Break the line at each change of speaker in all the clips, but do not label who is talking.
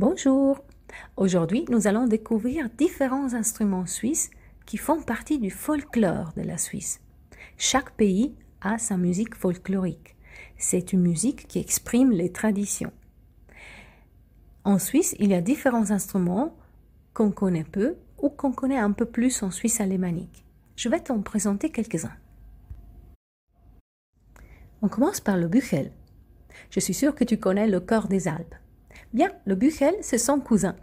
Bonjour. Aujourd'hui, nous allons découvrir différents instruments suisses qui font partie du folklore de la Suisse. Chaque pays a sa musique folklorique. C'est une musique qui exprime les traditions. En Suisse, il y a différents instruments qu'on connaît peu ou qu'on connaît un peu plus en Suisse alémanique. Je vais t'en présenter quelques-uns. On commence par le buchel. Je suis sûre que tu connais le corps des Alpes. Bien, le buchel, c'est son cousin.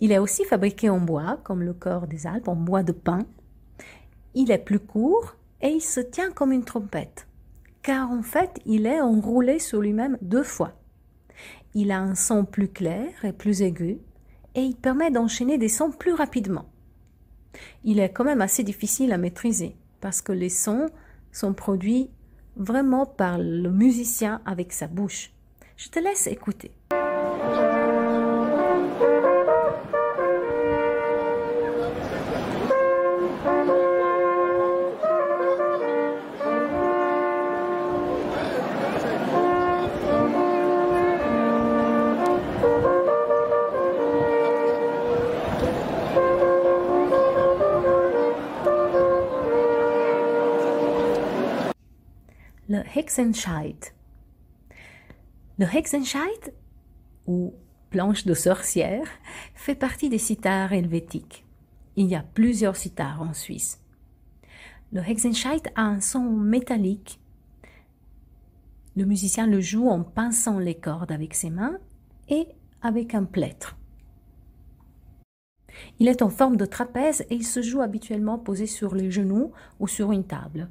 Il est aussi fabriqué en bois, comme le corps des Alpes, en bois de pin. Il est plus court et il se tient comme une trompette, car en fait, il est enroulé sur lui-même deux fois. Il a un son plus clair et plus aigu, et il permet d'enchaîner des sons plus rapidement. Il est quand même assez difficile à maîtriser, parce que les sons sont produits vraiment par le musicien avec sa bouche. Je te laisse écouter. Le Hexenscheit. Le Hexenscheit, ou planche de sorcière, fait partie des sitars helvétiques. Il y a plusieurs sitars en Suisse. Le Hexenscheit a un son métallique. Le musicien le joue en pinçant les cordes avec ses mains et avec un plâtre. Il est en forme de trapèze et il se joue habituellement posé sur les genoux ou sur une table.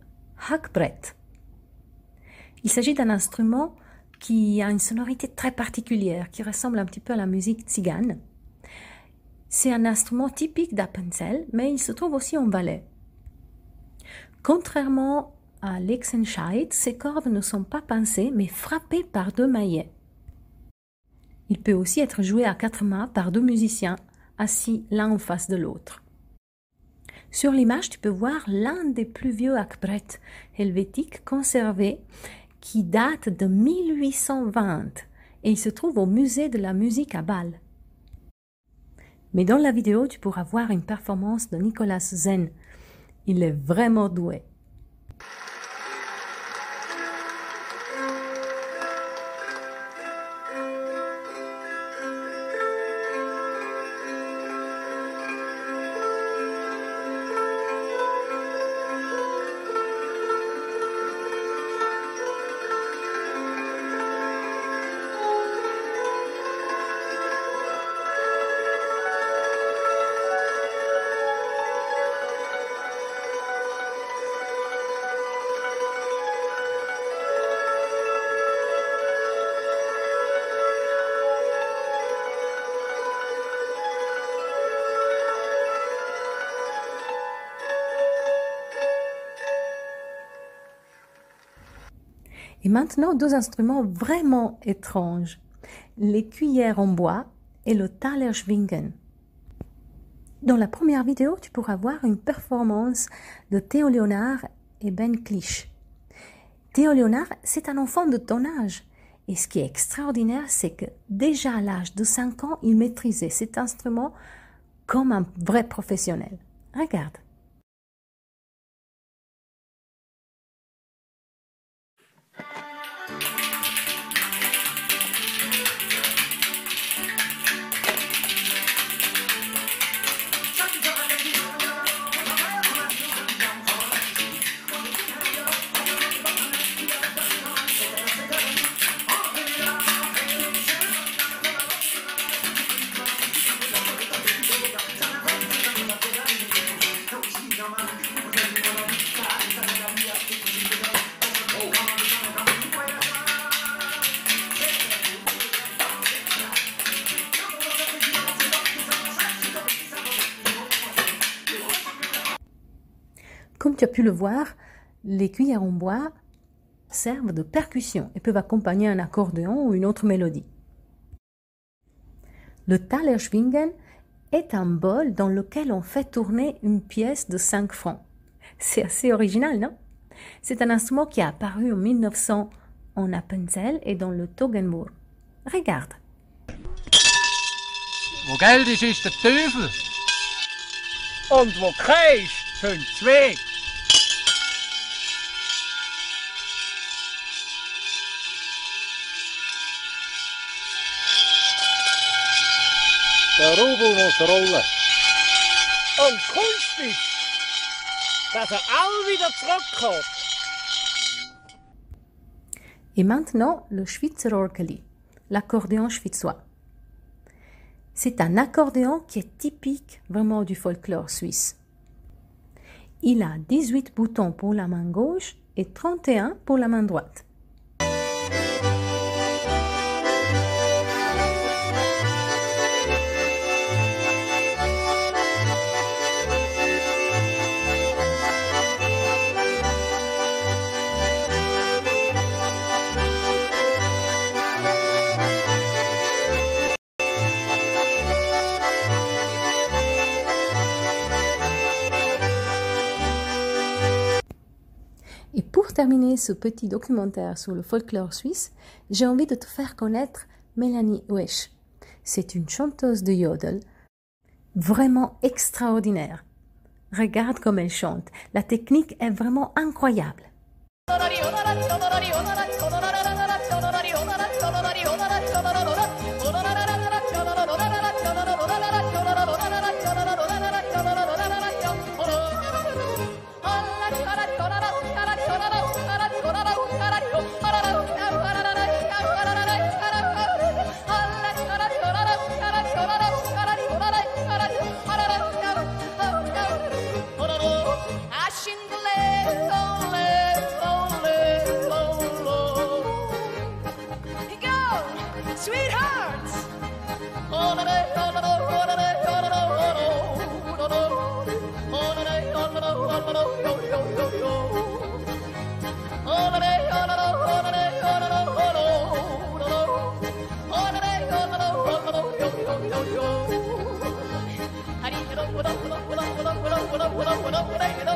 hackbrett. Il s'agit d'un instrument qui a une sonorité très particulière, qui ressemble un petit peu à la musique tzigane. C'est un instrument typique d'Appenzell, mais il se trouve aussi en ballet. Contrairement à l'Exenscheit, ses cordes ne sont pas pincées, mais frappées par deux maillets. Il peut aussi être joué à quatre mains par deux musiciens, assis l'un en face de l'autre. Sur l'image, tu peux voir l'un des plus vieux akbret helvétiques conservés qui date de 1820 et il se trouve au musée de la musique à Bâle. Mais dans la vidéo, tu pourras voir une performance de Nicolas Zen. Il est vraiment doué. Et maintenant, deux instruments vraiment étranges. Les cuillères en bois et le Thalerschwingen. Dans la première vidéo, tu pourras voir une performance de Théo Léonard et Ben Clich. Théo Léonard, c'est un enfant de ton âge. Et ce qui est extraordinaire, c'est que déjà à l'âge de 5 ans, il maîtrisait cet instrument comme un vrai professionnel. Regarde. Tu as pu le voir, les cuillères en bois servent de percussion et peuvent accompagner un accordéon ou une autre mélodie. Le Talerschwingen est un bol dans lequel on fait tourner une pièce de 5 francs. C'est assez original, non? C'est un instrument qui a apparu en 1900 en Appenzell et dans le Toggenburg. Regarde.
Rollen. Kunst dass er all wieder zurückkommt.
Et maintenant, le Schweizer Orgeli, l'accordéon schwitzois. C'est un accordéon qui est typique vraiment du folklore suisse. Il a 18 boutons pour la main gauche et 31 pour la main droite. Pour terminer ce petit documentaire sur le folklore suisse, j'ai envie de te faire connaître Mélanie Wesch. C'est une chanteuse de yodel vraiment extraordinaire. Regarde comme elle chante. La technique est vraiment incroyable.
Make it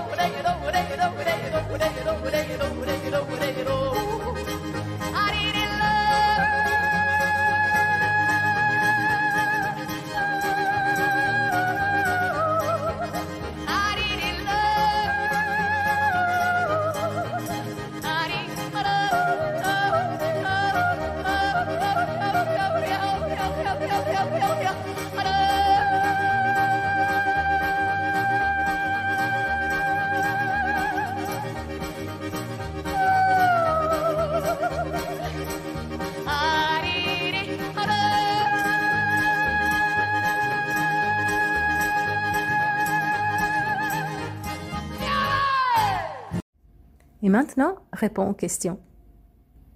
Et maintenant, réponds aux questions.